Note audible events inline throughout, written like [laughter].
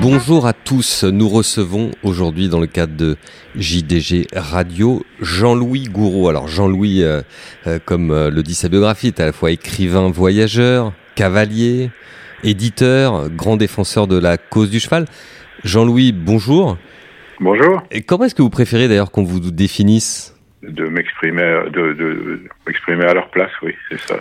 Bonjour à tous, nous recevons aujourd'hui dans le cadre de JDG Radio Jean-Louis Gouraud. Alors Jean-Louis, euh, euh, comme euh, le dit sa biographie, est à la fois écrivain voyageur, cavalier, éditeur, grand défenseur de la cause du cheval. Jean-Louis, bonjour. Bonjour. Et comment est-ce que vous préférez d'ailleurs qu'on vous définisse? De m'exprimer de, de, m'exprimer à leur place, oui, c'est ça,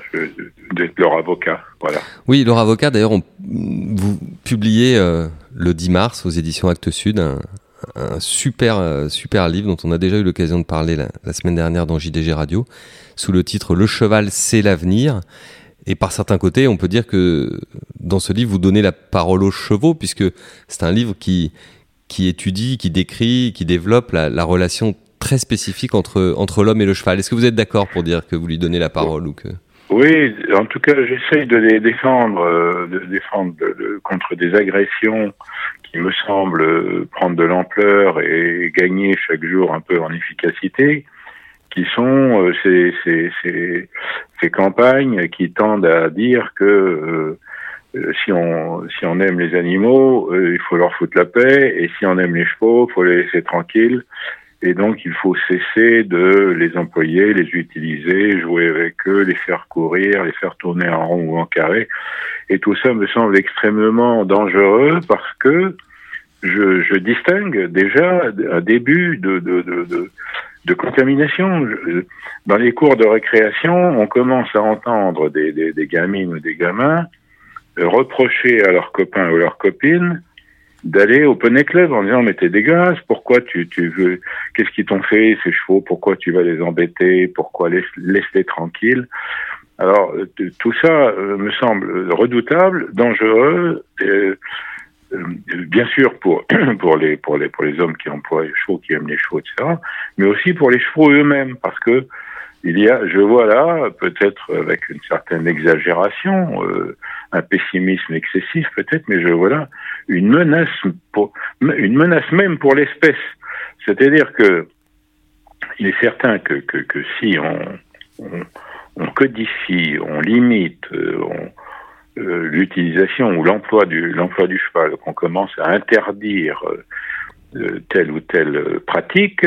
d'être leur avocat, voilà. Oui, leur avocat. D'ailleurs, vous publiez euh, le 10 mars aux éditions Actes Sud un, super euh, super livre dont on a déjà eu l'occasion de parler la, semaine dernière dans JDG Radio, sous le titre Le cheval, c'est l'avenir. Et par certains côtés, on peut dire que dans ce livre, vous donnez la parole aux chevaux, puisque c'est un livre qui qui étudie, qui décrit, qui développe la relation très spécifique entre, entre l'homme et le cheval. Est-ce que vous êtes d'accord pour dire que vous lui donnez la parole ou que... Oui, en tout cas, j'essaye de les défendre, euh, de défendre contre des agressions qui me semblent prendre de l'ampleur et gagner chaque jour un peu en efficacité, qui sont euh, ces, ces, ces, campagnes qui tendent à dire que euh, si on si on aime les animaux, il faut leur foutre la paix, et si on aime les chevaux, il faut les laisser tranquilles et donc, il faut cesser de les employer, les utiliser, jouer avec eux, les faire courir, les faire tourner en rond ou en carré. Et tout ça me semble extrêmement dangereux parce que je, je distingue déjà un début de, de, de, de, contamination. Dans les cours de récréation, on commence à entendre des, des, des gamines ou des gamins reprocher à leurs copains ou leurs copines d'aller au poney club en disant mais t'es dégueulasse, pourquoi tu, tu veux, qu'est-ce qu'ils t'ont fait ces chevaux, pourquoi tu vas les embêter, pourquoi laisse, laisse-les tranquilles. Alors tout ça euh, me semble redoutable, dangereux. Euh, bien sûr pour [clears throat] pour les pour les pour les hommes qui emploient les chevaux, qui aiment les chevaux, etc. Mais aussi pour les chevaux eux-mêmes, parce que il y a, je vois là, peut-être avec une certaine exagération, euh, un pessimisme excessif peut-être, mais je vois là une menace, pour, une menace même pour l'espèce. C'est-à-dire que il est certain que, si on, codifie, on limite, euh, euh, l'utilisation ou l'emploi du cheval, qu'on commence à interdire telle ou telle pratique,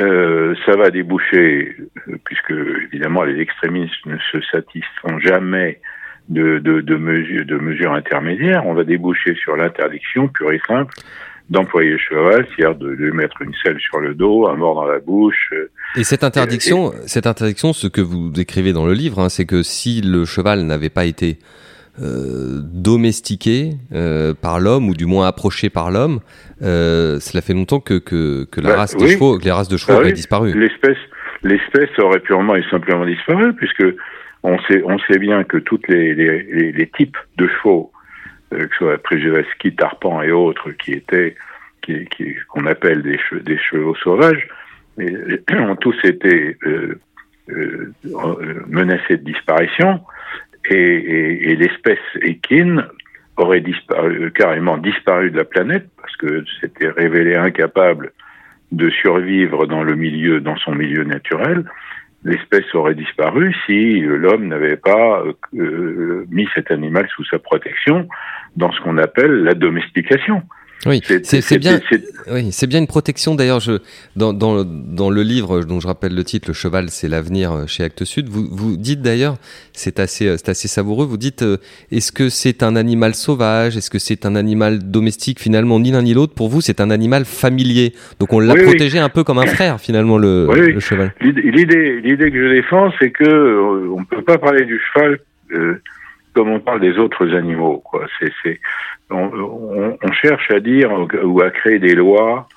euh, ça va déboucher, puisque évidemment les extrémistes ne se satisfont jamais de, de, de, mesures, de mesures intermédiaires, on va déboucher sur l'interdiction pure et simple d'employer le cheval, c'est-à-dire de lui mettre une selle sur le dos, un mort dans la bouche. Euh, et cette interdiction, et, cette interdiction, ce que vous décrivez dans le livre, hein, c'est que si le cheval n'avait pas été euh, domestiqué euh, par l'homme ou du moins approché par l'homme, euh, cela fait longtemps que, que, que la bah, race de chevaux, que les races de chevaux bah, auraient oui. disparu. L'espèce, l'espèce aurait purement et simplement disparu puisque on sait, on sait bien que tous les, les, les, types de chevaux, euh, que ce soit Przewalski, Tarpan et autres, qui étaient, qui, qui, qu'on appelle des, chevaux, des chevaux sauvages, mais, [clears throat] ont tous été euh, euh, menacés de disparition, et, l'espèce équine aurait disparu, carrément disparu de la planète, parce que c'était révélé incapable de survivre dans le milieu, dans son milieu naturel, l'espèce aurait disparu si l'homme n'avait pas euh, mis cet animal sous sa protection dans ce qu'on appelle la domestication. Oui, c'est bien. Oui, c'est bien une protection. D'ailleurs, je dans, dans, dans le livre dont je rappelle le titre, Le cheval, c'est l'avenir euh, chez Actes Sud. Vous vous dites d'ailleurs, c'est assez euh, c'est assez savoureux. Vous dites, euh, est-ce que c'est un animal sauvage? Est-ce que c'est un animal domestique Finalement, ni l'un ni l'autre? Pour vous, c'est un animal familier. Donc, on l'a oui, protégé oui. un peu comme un frère, finalement, le, oui, le cheval. L'idée l'idée que je défends, c'est que euh, on peut pas parler du cheval. Euh, comme on parle des autres animaux. Quoi. C'est, c'est, on, on, on, cherche à dire ou à créer des lois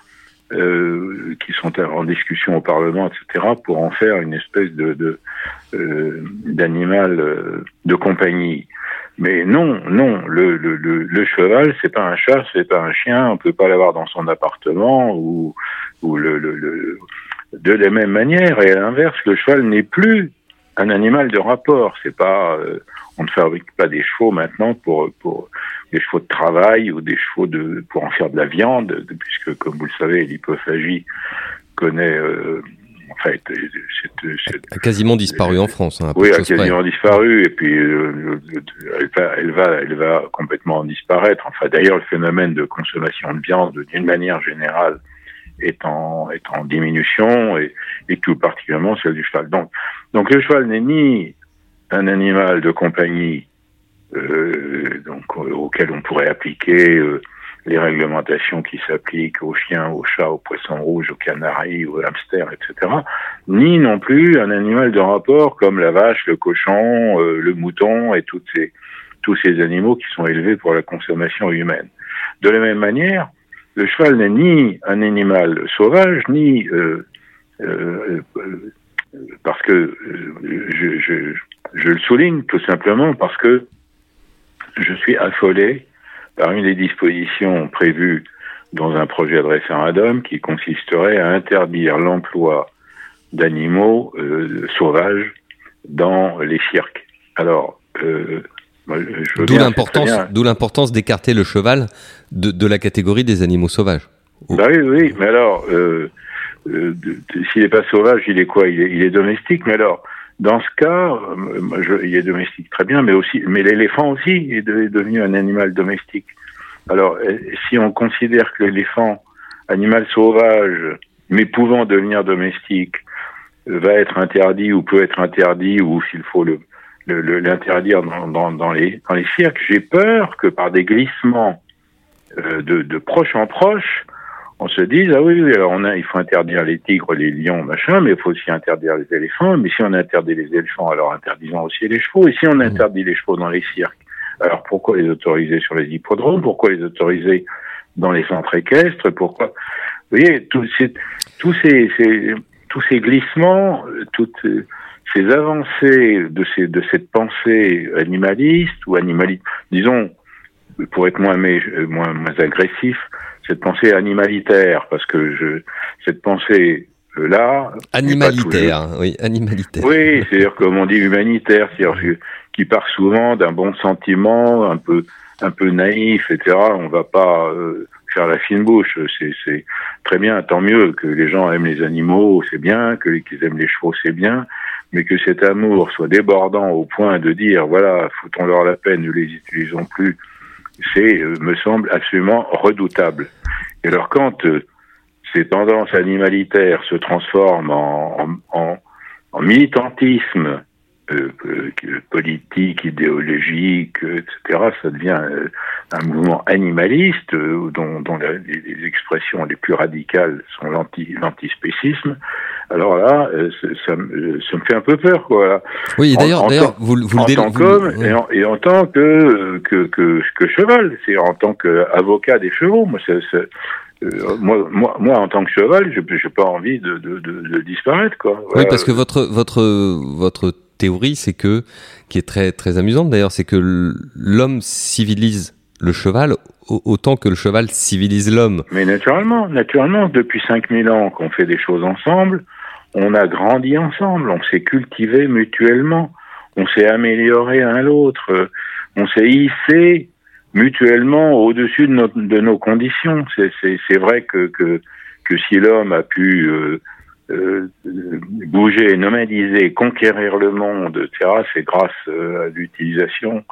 euh, qui sont en discussion au Parlement, etc., pour en faire une espèce de, de euh, d'animal euh, de compagnie. Mais non, non, le, le, le, le cheval, c'est pas un chat, c'est pas un chien, on peut pas l'avoir dans son appartement ou, ou le, le, le, de la même manière. Et à l'inverse, le cheval n'est plus un animal de rapport. C'est pas, euh, on ne fabrique pas des chevaux maintenant pour pour des chevaux de travail ou des chevaux de pour en faire de la viande, puisque comme vous le savez, l'hypophagie connaît, euh, fait, a quasiment disparu en France. Hein, oui, a quasiment disparu, et puis elle, va, elle, va, elle va complètement disparaître. Enfin, d'ailleurs, le phénomène de consommation de viande, d'une manière générale, est en, est en diminution, et, et tout particulièrement celle du cheval. Donc, donc le cheval n'est ni un animal de compagnie euh, donc, auquel on pourrait appliquer euh, les réglementations qui s'appliquent aux chiens, aux chats, aux poissons rouges, aux canaris, aux hamsters, etc., ni non plus un animal de rapport comme la vache, le cochon, euh, le mouton et toutes ces, tous ces animaux qui sont élevés pour la consommation humaine. De la même manière, le cheval n'est ni un animal sauvage, ni euh, euh, parce que je, je, je le souligne tout simplement parce que je suis affolé par une des dispositions prévues dans un projet de référendum qui consisterait à interdire l'emploi d'animaux euh, sauvages dans les cirques. Alors, euh, d'où l'importance, d'où l'importance d'écarter le cheval de, de, la catégorie des animaux sauvages. Bah oui, oui, mais alors, euh, euh s'il n'est pas sauvage, il est quoi? Il est, domestique. Mais alors, dans ce cas, euh, il est domestique très bien, mais aussi, mais l'éléphant aussi est, devenu un animal domestique. Alors, euh, si on considère que l'éléphant, animal sauvage, mais pouvant devenir domestique, va être interdit ou peut être interdit, ou s'il faut l'interdire dans, les, cirques, j'ai peur que par des glissements de proche en proche, on se dit ah oui, oui alors on a, il faut interdire les tigres, les lions, machin, mais il faut aussi interdire les éléphants. Mais si on interdit les éléphants, alors interdisons aussi les chevaux. Et si on interdit les chevaux dans les cirques, alors pourquoi les autoriser sur les hippodromes? Pourquoi les autoriser dans les centres équestres? Pourquoi? Vous voyez, tous ces, tous ces, tous ces glissements, toutes ces avancées de, ces, de cette pensée animaliste ou animaliste, disons, pour être moins, moins, moins agressif, cette pensée animalitaire, parce que je, cette pensée euh, là. Animalitaire, oui, animalitaire. Oui, c'est-à-dire comme on dit humanitaire, c'est-à-dire qui part souvent d'un bon sentiment, un peu, un peu naïf, etc. On va pas euh, faire la fine bouche. C'est très bien, tant mieux que les gens aiment les animaux, c'est bien, que qu'ils aiment les chevaux, c'est bien, mais que cet amour soit débordant au point de dire voilà, foutons-leur la peine, ne les utilisons plus c'est, euh, me semble, absolument redoutable. Et alors quand euh, ces tendances animalitaires se transforment en, en, en militantisme euh, euh, politique, idéologique, etc., ça devient un mouvement animaliste dont, dont les, expressions les plus radicales sont l'antispécisme. Alors là, ça, ça, me fait un peu peur, quoi. Oui, d'ailleurs, d'ailleurs, vous, vous en le tant qu'homme et, et, en tant que que, que, que cheval, c'est en tant qu'avocat des chevaux. Moi, c'est euh, moi, moi, moi, en tant que cheval, je n'ai pas envie de, de, de, de disparaître. Quoi. Oui, parce que votre, votre, votre théorie, c'est que, qui est très, très amusante d'ailleurs, c'est que l'homme civilise le cheval autant que le cheval civilise l'homme. Mais naturellement, naturellement, depuis 5000 ans qu'on fait des choses ensemble, on a grandi ensemble, on s'est cultivé mutuellement, on s'est amélioré un l'autre, on s'est hissé mutuellement au-dessus de, nos conditions. C'est vrai que, que, que si l'homme a pu euh, euh, bouger, nomadiser, conquérir le monde, etc., c'est grâce euh, à l'utilisation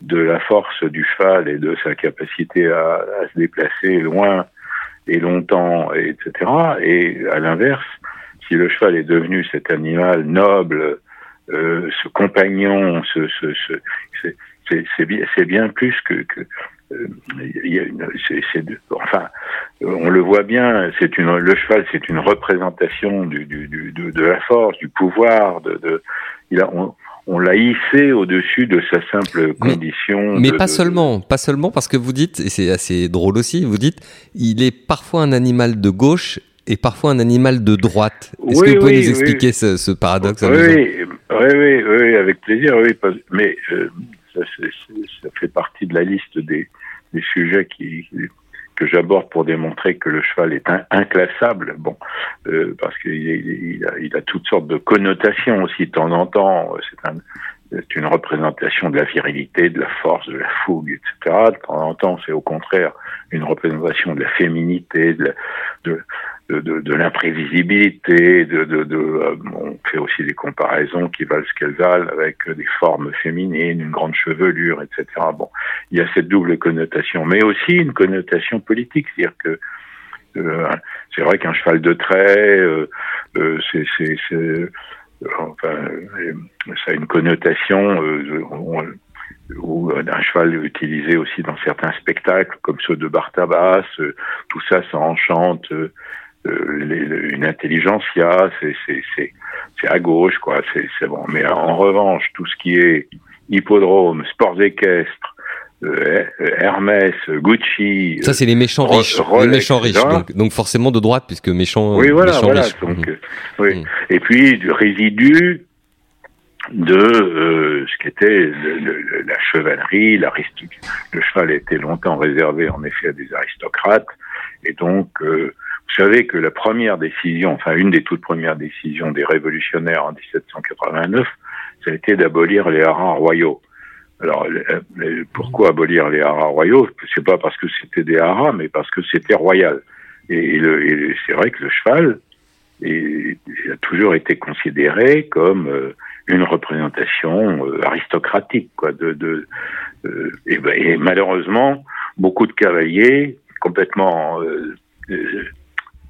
de la force du cheval et de sa capacité à, à se déplacer loin et longtemps, etc. Et à l'inverse, si le cheval est devenu cet animal noble, euh, ce compagnon, ce, ce, ce c'est bien, bien, plus que, que euh, y a une, c'est, c'est, enfin, on le voit bien. C'est une, le cheval, c'est une représentation du, du, du de, de, la force, du pouvoir. De, de il a, on, on l'a hissé au-dessus de sa simple condition. Mais, pas seulement, pas seulement parce que vous dites, et c'est assez drôle aussi, vous dites, il est parfois un animal de gauche et parfois un animal de droite. Est-ce que vous pouvez nous expliquer ce, ce, paradoxe oui, oui, oui, avec plaisir, oui. Mais euh, ça, fait partie de la liste des, des sujets qui, que j'aborde pour démontrer que le cheval est inclassable. Bon, euh, parce qu'il il a, il a, toutes sortes de connotations aussi de temps en temps. C'est un, une représentation de la virilité, de la force, de la fougue, etc. De temps en temps, c'est au contraire une représentation de la féminité, de, de, de, de, de l'imprévisibilité, de, de, euh, on fait aussi des comparaisons qui valent ce qu'elles valent avec des formes féminines, une grande chevelure, etc. Bon, il y a cette double connotation, mais aussi une connotation politique, c'est-à-dire que euh, c'est vrai qu'un cheval de trait, euh, euh c'est, enfin, ça a une connotation ou un cheval utilisé aussi dans certains spectacles comme ceux de Bartabas, tout ça, ça enchante euh, une intelligentsia, c'est à gauche, quoi. C'est bon. Mais en revanche, tout ce qui est hippodrome, sports équestres, euh, Hermès, Gucci. Ça, c'est les méchants riches. les méchants riches. Donc, forcément de droite, puisque méchants, oui, voilà, voilà, Donc, mmh. oui. Mmh. Et puis, du résidu de euh, ce qu'était la chevalerie, le cheval était longtemps réservé en effet à des aristocrates, et donc euh, vous savez que la première décision, enfin une des toutes premières décisions des révolutionnaires en 1789, ça a été d'abolir les haras royaux. Alors pourquoi abolir les haras royaux? C'est pas parce que c'était des haras, mais parce que c'était royal. Et, c'est vrai que le cheval a toujours été considéré comme euh, une représentation euh, aristocratique, quoi. De, de euh, ben, et, malheureusement, beaucoup de cavaliers complètement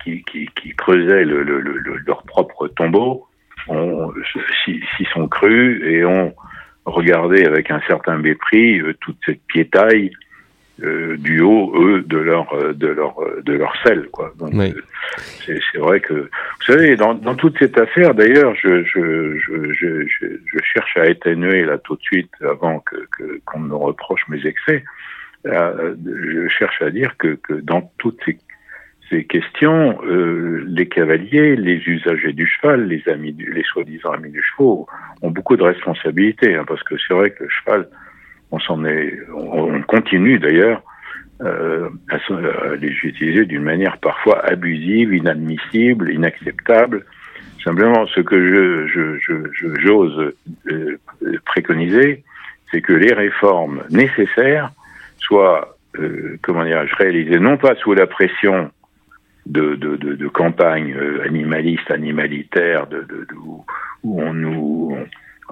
qui, qui, qui creusaient le, le, leur propre tombeau s'y sont crus et ont regardé avec un certain mépris euh, toute cette piétaille euh, du haut, eux, de leur euh, de leur de leur sel, quoi. c'est vrai que vous savez, dans, dans toute cette affaire, d'ailleurs, je je, je, je, je, cherche à atténuer là tout de suite avant que qu'on me reproche mes excès. je cherche à dire que, que dans toutes ces ces questions, euh, les cavaliers, les usagers du cheval, les amis, du, les soi-disant amis du cheval, ont beaucoup de responsabilités, hein, parce que c'est vrai que le cheval, on s'en est, on, continue d'ailleurs euh, à, les utiliser d'une manière parfois abusive, inadmissible, inacceptable. Simplement, ce que je, je, je, j'ose euh, préconiser, c'est que les réformes nécessaires soient, euh, comment dire, réalisées non pas sous la pression de, de, de, de campagne euh, animaliste, animalitaire, de, de, où, on nous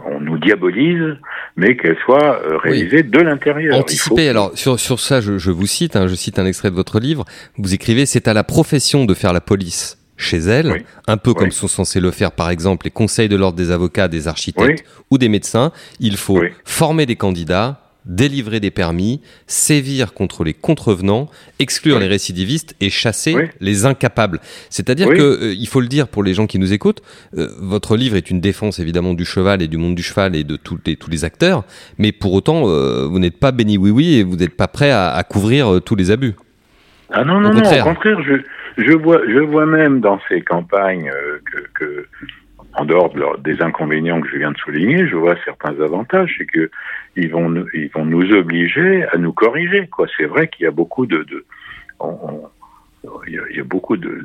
on nous diabolise, mais qu'elle soit euh, réalisée de l'intérieur. Anticiper. Alors sur sur ça, je, je vous cite, hein, je cite un extrait de votre livre. Vous écrivez c'est à la profession de faire la police chez elle, un peu comme sont censés le faire par exemple les conseils de l'ordre des avocats, des architectes ou des médecins. Il faut former des candidats, délivrer des permis, sévir contre les contrevenants, exclure les récidivistes et chasser les incapables. C'est-à-dire que, euh, il faut le dire pour les gens qui nous écoutent, euh, votre livre est une défense évidemment du cheval et du monde du cheval et de tous les, tous les acteurs, mais pour autant, euh, vous n'êtes pas béni oui-oui et vous n'êtes pas prêt à, couvrir tous les abus. Ah non, non, non, au contraire, je, je, vois, je vois même dans ces campagnes que, que en dehors des inconvénients que je viens de souligner, je vois certains avantages, c'est que ils vont ils vont nous obliger à nous corriger. Quoi, c'est vrai qu'il y a beaucoup de, de il, y a, beaucoup de,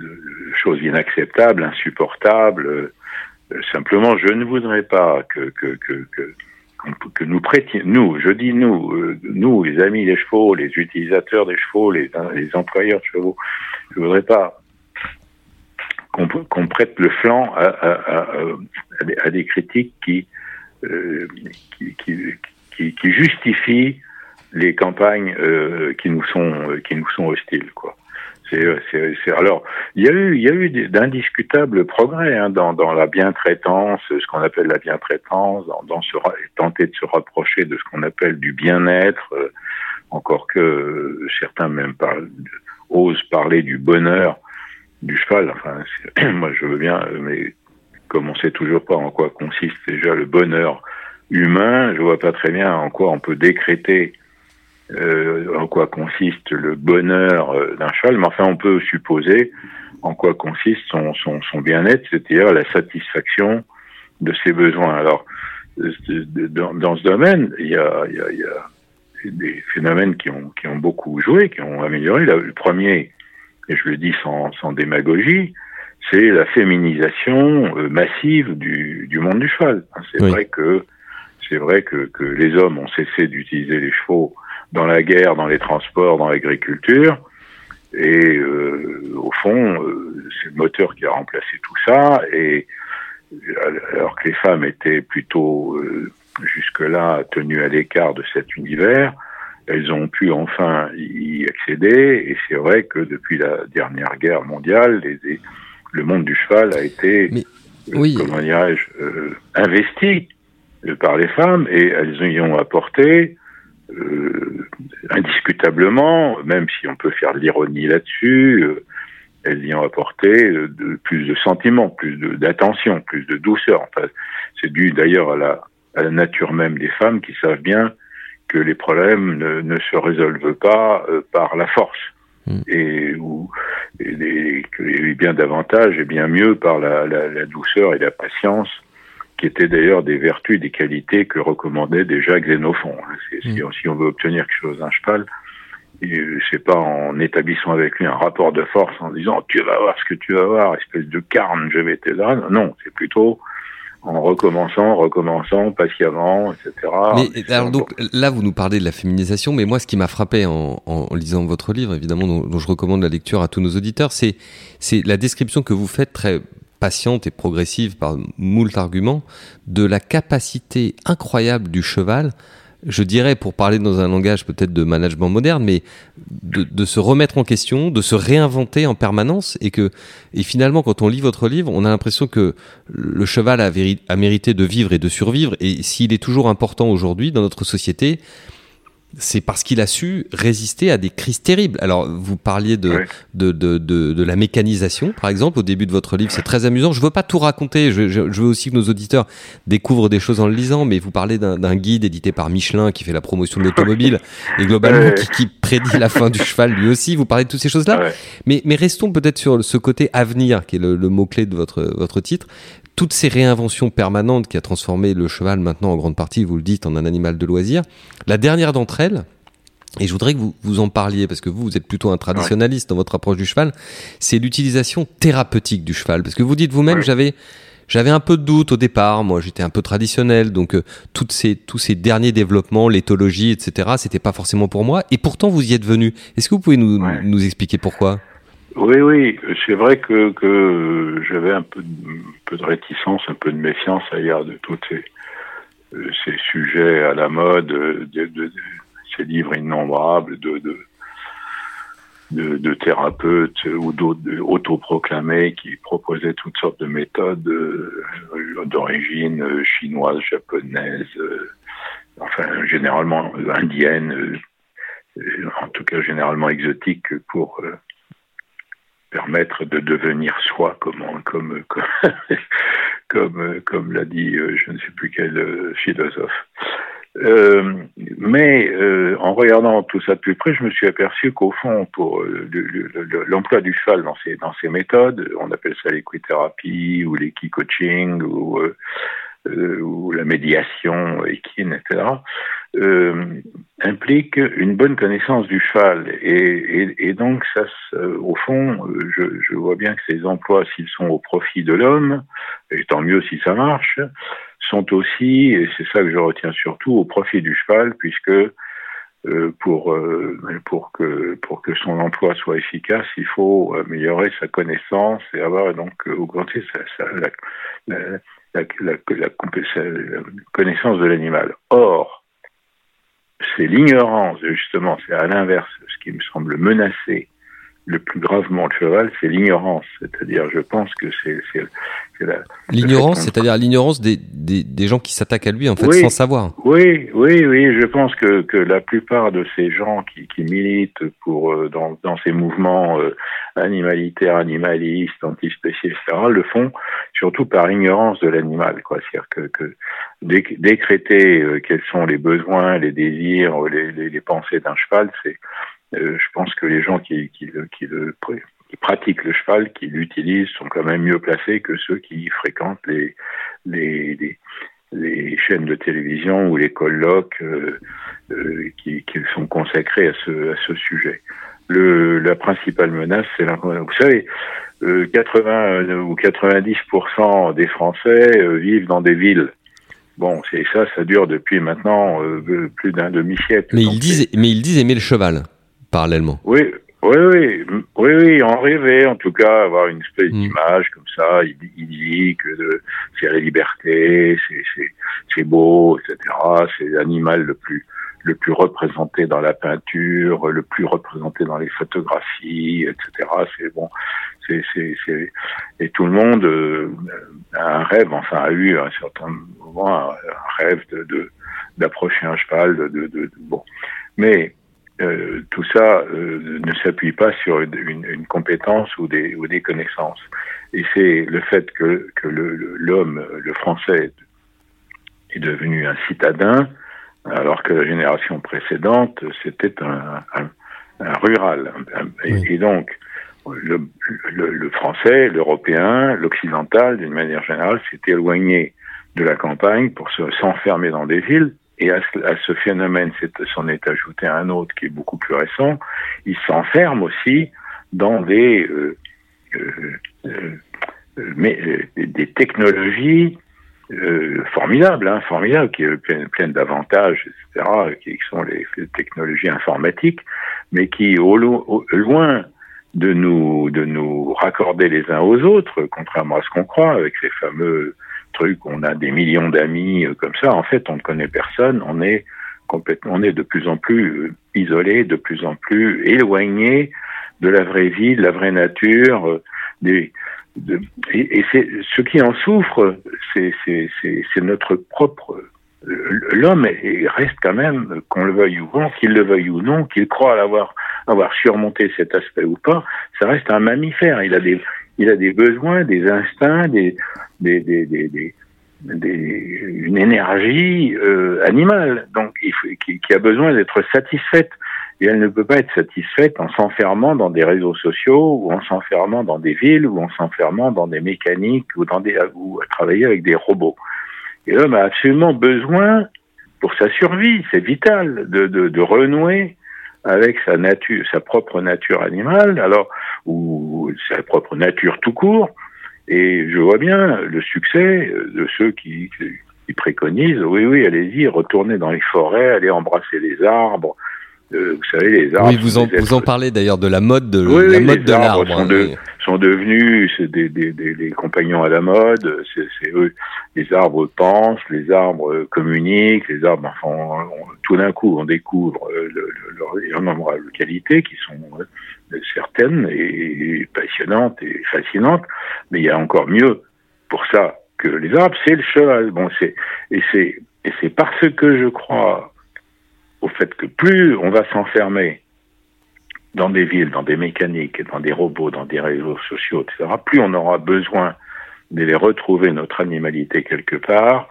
choses inacceptables, insupportables. Euh, simplement, je ne voudrais pas que que que, que que nous prêtions, nous, je dis nous, euh, nous, les amis des chevaux, les utilisateurs des chevaux, les, les employeurs de chevaux, je voudrais pas qu'on prête le flanc à, des critiques qui, euh, justifient les campagnes euh, qui nous sont qui nous sont hostiles quoi. C'est, alors il y a eu il y a eu d'indiscutables progrès hein, dans, dans la bientraitance, ce qu'on appelle la bientraitance, dans, dans se, tenter de se rapprocher de ce qu'on appelle du bien-être, euh, encore que certains même osent parler du bonheur du cheval. Enfin, [clears throat] moi, je veux bien, mais comme on sait toujours pas en quoi consiste déjà le bonheur humain, je vois pas très bien en quoi on peut décréter euh, en quoi consiste le bonheur euh, d'un cheval, mais enfin, on peut supposer en quoi consiste son, son, son bien-être, c'est-à-dire la satisfaction de ses besoins. Alors, dans, dans ce domaine, il y a, y a, il y a des phénomènes qui ont, qui ont beaucoup joué, qui ont amélioré. Le premier, et je le dis sans, sans démagogie, c'est la féminisation euh, massive du, du, monde du cheval. C'est vrai que c'est vrai que, que, les hommes ont cessé d'utiliser les chevaux dans la guerre, dans les transports, dans l'agriculture, Et au fond, c'est le moteur qui a remplacé tout ça. Et alors que les femmes étaient plutôt jusque-là tenues à l'écart de cet univers, elles ont pu enfin y accéder. Et c'est vrai que depuis la dernière guerre mondiale, les, le monde du cheval a été, oui. comment dirais-je, investi par les femmes et elles y ont apporté euh, indiscutablement, même si on peut faire de l'ironie là-dessus, euh, elles y ont apporté euh, de, plus de sentiments, plus d'attention, plus de douceur. Enfin, c'est dû d'ailleurs à la, à la nature même des femmes qui savent bien que les problèmes ne, ne se résolvent pas euh, par la force. Mm. Et, ou, et, et, bien davantage et bien mieux par la, la, la douceur et la patience qui étaient d'ailleurs des vertus, des qualités que recommandait déjà Xénophon. Mm. Si, on veut obtenir quelque chose d'un cheval, c'est pas en établissant avec lui un rapport de force en disant tu vas voir ce que tu vas voir, espèce de carne, je vais te là. Non, c'est plutôt en recommençant, recommençant, patiemment, etc. Mais alors donc là, vous nous parlez de la féminisation, mais moi, ce qui m'a frappé en, en, lisant votre livre, évidemment, dont, dont, je recommande la lecture à tous nos auditeurs, c'est c'est la description que vous faites très patiente et progressive par moult arguments, de la capacité incroyable du cheval, je dirais pour parler dans un langage peut-être de management moderne, mais de, se remettre en question, de se réinventer en permanence, et que et finalement quand on lit votre livre, on a l'impression que le cheval a, a mérité de vivre et de survivre, et s'il est toujours important aujourd'hui dans notre société, c'est parce qu'il a su résister à des crises terribles. Alors, vous parliez de, de, de, de, de, la mécanisation, par exemple, au début de votre livre. C'est très amusant. Je veux pas tout raconter. Je, je, veux aussi que nos auditeurs découvrent des choses en le lisant, mais vous parlez d'un guide édité par Michelin qui fait la promotion de l'automobile [laughs] et globalement qui, qui, prédit la fin du cheval lui aussi. Vous parlez de toutes ces choses-là. Mais, mais restons peut-être sur ce côté avenir, qui est le, le mot-clé de votre, votre titre toutes ces réinventions permanentes qui a transformé le cheval maintenant en grande partie, vous le dites, en un animal de loisir. La dernière d'entre elles, et je voudrais que vous, vous en parliez, parce que vous, vous êtes plutôt un traditionnaliste dans votre approche du cheval, c'est l'utilisation thérapeutique du cheval. Parce que vous dites vous-même, j'avais... J'avais un peu de doute au départ, moi j'étais un peu traditionnel, donc euh, toutes ces, tous ces derniers développements, l'éthologie, etc., c'était pas forcément pour moi, et pourtant vous y êtes venu. Est-ce que vous pouvez nous, nous expliquer pourquoi? Oui, oui, c'est vrai que, que j'avais un peu, de, peu de réticence, un peu de méfiance à l'égard de tous ces, euh, ces, sujets à la mode, de, de, ces livres innombrables de, de, de thérapeutes ou d'autoproclamés qui proposaient toutes sortes de méthodes euh, d'origine chinoise, japonaise, euh, enfin généralement indienne, en tout cas généralement exotique pour permettre de devenir soi, comme, [laughs] comme, comme, comme, l'a dit euh, je ne sais plus quel euh, philosophe. Euh, mais euh, en regardant tout ça de plus près, je me suis aperçu qu'au fond, pour l'emploi du cheval dans ces, dans ces méthodes, on appelle ça l'équithérapie ou l'équi-coaching euh, ou la médiation équine, etc., euh, implique une bonne connaissance du cheval. Et, et, et donc, ça, au fond, je, je, vois bien que ces emplois, s'ils sont au profit de l'homme, et tant mieux si ça marche, sont aussi, et c'est ça que je retiens surtout, au profit du cheval, puisque euh, pour, euh, pour, que, pour que son emploi soit efficace, il faut améliorer sa connaissance et avoir donc augmenter sa, sa la, la, la, la, la, connaissance de l'animal. Or, c'est l'ignorance, justement, c'est à l'inverse, ce qui me semble menacer le plus gravement le cheval, c'est l'ignorance. C'est-à-dire, je pense que c'est L'ignorance, c'est-à-dire l'ignorance des, des, des, gens qui s'attaquent à lui, en fait, sans savoir. Oui, oui, oui. Je pense que, que la plupart de ces gens qui, qui militent pour euh, dans, dans ces mouvements euh, animalitaires, animalistes, antispéciés, etc., le font surtout par ignorance de l'animal. quoi. C'est-à-dire que, que décréter euh, quels sont les besoins, les désirs, les, les, les pensées d'un cheval, c'est je pense que les gens qui, qui, qui le qui pratiquent le cheval, qui l'utilisent, sont quand même mieux placés que ceux qui fréquentent les, les, les, les chaînes de télévision ou les colloques euh, euh, qui, qui, sont consacrés à ce, à ce sujet. Le, la principale menace, c'est l'inconvénient. Vous savez, euh, 80 ou 90% des Français euh, vivent dans des villes. Bon, c'est ça, ça dure depuis maintenant euh, plus d'un demi-siècle. Mais ils disent, mais ils disent aimer le cheval parallèlement. Oui, Oui, oui, oui, oui, en rêver, en tout cas, avoir une espèce mm. d'image comme ça, idyllique, de c'est la liberté, c'est beau, etc. C'est l'animal le plus le plus représenté dans la peinture, le plus représenté dans les photographies, etc. C'est bon, c'est c'est et tout le monde euh, a un rêve, enfin a eu à un certain moment un, rêve de d'approcher un cheval, de, de, de bon, mais euh, tout ça euh, ne s'appuie pas sur une, une, compétence ou des, ou des connaissances. Et c'est le fait que, que l'homme, le, le, français, est devenu un citadin, alors que la génération précédente, c'était un, un, un, rural. Et, donc, le, le français, l'européen, l'occidental, d'une manière générale, s'est éloigné de la campagne pour s'enfermer dans des villes et à ce, phénomène s'en est ajouté un autre qui est beaucoup plus récent, il s'enferme aussi dans des, euh, euh, euh, technologies formidables, hein, formidables, qui pleines, pleines d'avantages, etc., qui sont les, technologies informatiques, mais qui, au, loin de nous, de nous raccorder les uns aux autres, contrairement à ce qu'on croit, avec ces fameux truc, on a des millions d'amis euh, comme ça. En fait, on ne connaît personne. On est complètement, on est de plus en plus euh, isolé, de plus en plus éloigné de la vraie vie, de la vraie nature. Euh, et, c'est ce qui en souffre, c'est notre propre l'homme reste quand même, qu'on le veuille ou non, qu'il le veuille ou non, qu'il croit avoir avoir surmonté cet aspect ou pas, ça reste un mammifère. Il a des il a des besoins, des instincts, des, des, des, des, une énergie euh, animale, donc qui, a besoin d'être satisfaite. Et elle ne peut pas être satisfaite en s'enfermant dans des réseaux sociaux, ou en s'enfermant dans des villes, ou en s'enfermant dans des mécaniques, ou, dans des, ou à travailler avec des robots. Et l'homme a absolument besoin, pour sa survie, c'est vital, de, de, de renouer avec sa nature, sa propre nature animale, alors ou sa propre nature tout court. Et je vois bien le succès de ceux qui, qui préconisent, oui, oui, allez-y, retournez dans les forêts, allez embrasser les arbres, euh, vous savez, les arbres. Oui, vous en, vous en parlez d'ailleurs de la mode de oui, la mode de l'arbre. Sont, de, sont devenus des, des, des, des, compagnons à la mode. C'est eux. Les arbres pensent, les arbres communiquent, les arbres. Enfin, tout d'un coup, on découvre euh, le, le, leur innombrables qualités qui sont euh, certaines et passionnantes et fascinantes. Mais il y a encore mieux pour ça que les arbres, c'est le cheval. Bon, c'est et c'est et c'est parce que je crois au fait que plus on va s'enfermer dans des villes, dans des mécaniques, dans des robots, dans des réseaux sociaux, etc., plus on aura besoin d'aller retrouver notre animalité quelque part,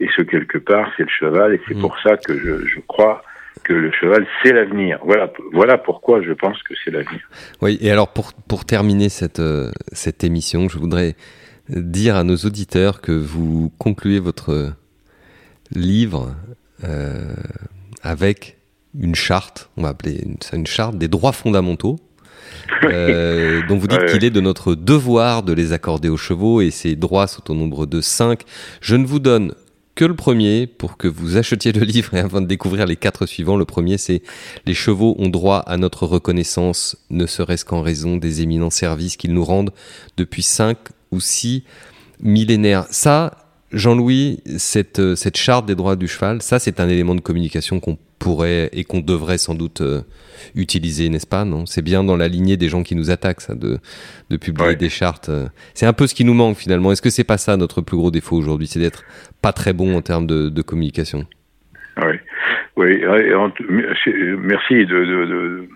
et ce quelque part, c'est le cheval, et c'est mmh. pour ça que je, je crois que le cheval, c'est l'avenir. Voilà, voilà pourquoi je pense que c'est l'avenir. Oui, et alors pour, pour terminer cette, euh, cette émission, je voudrais dire à nos auditeurs que vous concluez votre livre euh, avec une charte, on va appeler ça une charte des droits fondamentaux, [laughs] euh, dont vous dites qu'il est de notre devoir de les accorder aux chevaux et ces droits sont au nombre de cinq. Je ne vous donne que le premier pour que vous achetiez le livre et avant de découvrir les quatre suivants. Le premier, c'est les chevaux ont droit à notre reconnaissance, ne serait-ce qu'en raison des éminents services qu'ils nous rendent depuis cinq ou six millénaires. Ça, Jean-Louis, cette, euh, cette charte des droits du cheval, ça c'est un élément de communication qu'on pourrait et qu'on devrait sans doute euh, utiliser, n'est-ce pas Non, c'est bien dans la lignée des gens qui nous attaquent, ça, de, de publier des chartes. Euh. C'est un peu ce qui nous manque finalement. Est-ce que c'est pas ça notre plus gros défaut aujourd'hui, c'est d'être pas très bon en termes de, de communication Oui, oui. Merci de, de,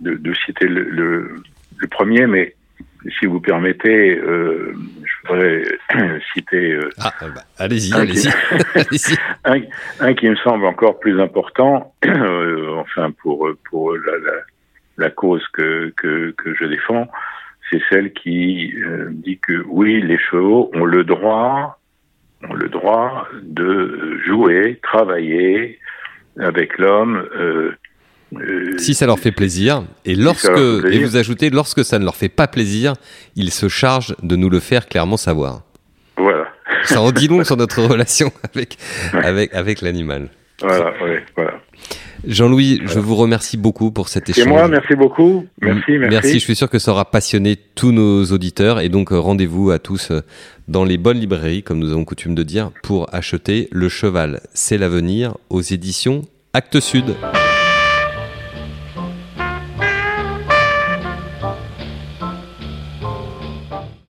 de, de citer le, le, le, premier, mais si vous permettez, euh, je voudrais [clears throat] citer. Euh, ah, euh, bah, allez-y, [laughs] allez-y. un, un, qui me semble encore plus important, [clears throat] euh, enfin pour pour la, la, la cause que, que, que je défends, c'est celle qui euh, dit que oui, les chevaux ont le droit, ont le droit de jouer, travailler avec l'homme. Euh, euh, si ça leur fait plaisir, et lorsque, et vous ajoutez, lorsque ça ne leur fait pas plaisir, ils se chargent de nous le faire clairement savoir. Voilà. Ça en dit long sur notre [laughs] relation avec, avec, avec l'animal. Voilà, oui, voilà. Jean-Louis, je vous remercie beaucoup pour cet échange. Et moi, merci beaucoup. Merci, merci. Merci, je suis sûr que ça aura passionné tous nos auditeurs. Et donc, rendez-vous à tous dans les bonnes librairies, comme nous avons coutume de dire, pour acheter Le Cheval, c'est l'avenir aux éditions Actes Sud.